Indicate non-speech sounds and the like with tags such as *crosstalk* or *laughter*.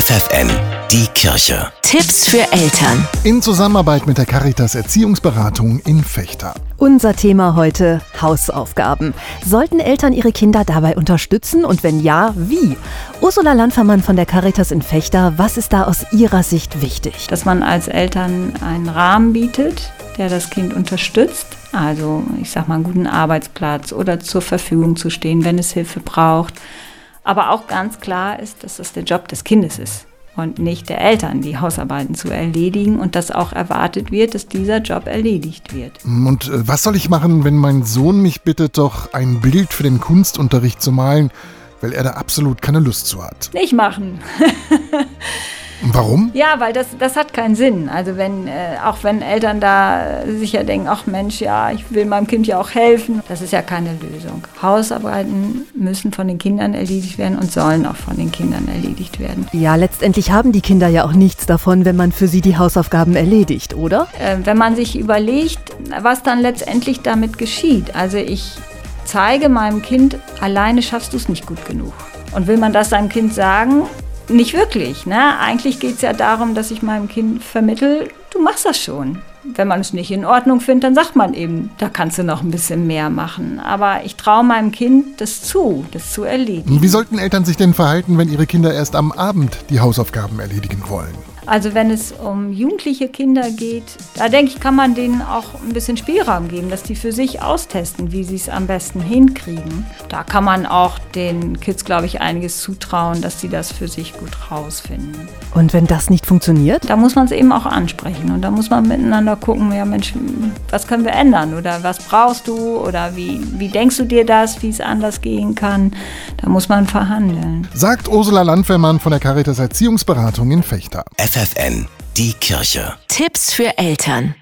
FFN, die Kirche. Tipps für Eltern. In Zusammenarbeit mit der Caritas Erziehungsberatung in Fechter. Unser Thema heute Hausaufgaben. Sollten Eltern ihre Kinder dabei unterstützen und wenn ja, wie? Ursula Landfermann von der Caritas in Fechter, was ist da aus Ihrer Sicht wichtig? Dass man als Eltern einen Rahmen bietet, der das Kind unterstützt. Also ich sag mal einen guten Arbeitsplatz oder zur Verfügung zu stehen, wenn es Hilfe braucht aber auch ganz klar ist, dass es der Job des Kindes ist und nicht der Eltern, die Hausarbeiten zu erledigen und dass auch erwartet wird, dass dieser Job erledigt wird. Und äh, was soll ich machen, wenn mein Sohn mich bittet, doch ein Bild für den Kunstunterricht zu malen, weil er da absolut keine Lust zu hat? Nicht machen. *laughs* Warum? Ja, weil das, das hat keinen Sinn. Also wenn, äh, auch wenn Eltern da sicher denken, ach Mensch, ja, ich will meinem Kind ja auch helfen, das ist ja keine Lösung. Hausarbeiten müssen von den Kindern erledigt werden und sollen auch von den Kindern erledigt werden. Ja, letztendlich haben die Kinder ja auch nichts davon, wenn man für sie die Hausaufgaben erledigt, oder? Äh, wenn man sich überlegt, was dann letztendlich damit geschieht. Also ich zeige meinem Kind, alleine schaffst du es nicht gut genug. Und will man das seinem Kind sagen, nicht wirklich. Ne? Eigentlich geht es ja darum, dass ich meinem Kind vermittel, du machst das schon. Wenn man es nicht in Ordnung findet, dann sagt man eben, da kannst du noch ein bisschen mehr machen. Aber ich traue meinem Kind das zu, das zu erledigen. Wie sollten Eltern sich denn verhalten, wenn ihre Kinder erst am Abend die Hausaufgaben erledigen wollen? Also wenn es um jugendliche Kinder geht, da denke ich, kann man denen auch ein bisschen Spielraum geben, dass die für sich austesten, wie sie es am besten hinkriegen. Da kann man auch den Kids, glaube ich, einiges zutrauen, dass sie das für sich gut rausfinden. Und wenn das nicht funktioniert? Da muss man es eben auch ansprechen und da muss man miteinander gucken, ja Mensch, was können wir ändern oder was brauchst du oder wie, wie denkst du dir das, wie es anders gehen kann. Da muss man verhandeln. Sagt Ursula Landwehrmann von der Caritas Erziehungsberatung in Fechter. FFN, die Kirche. Tipps für Eltern.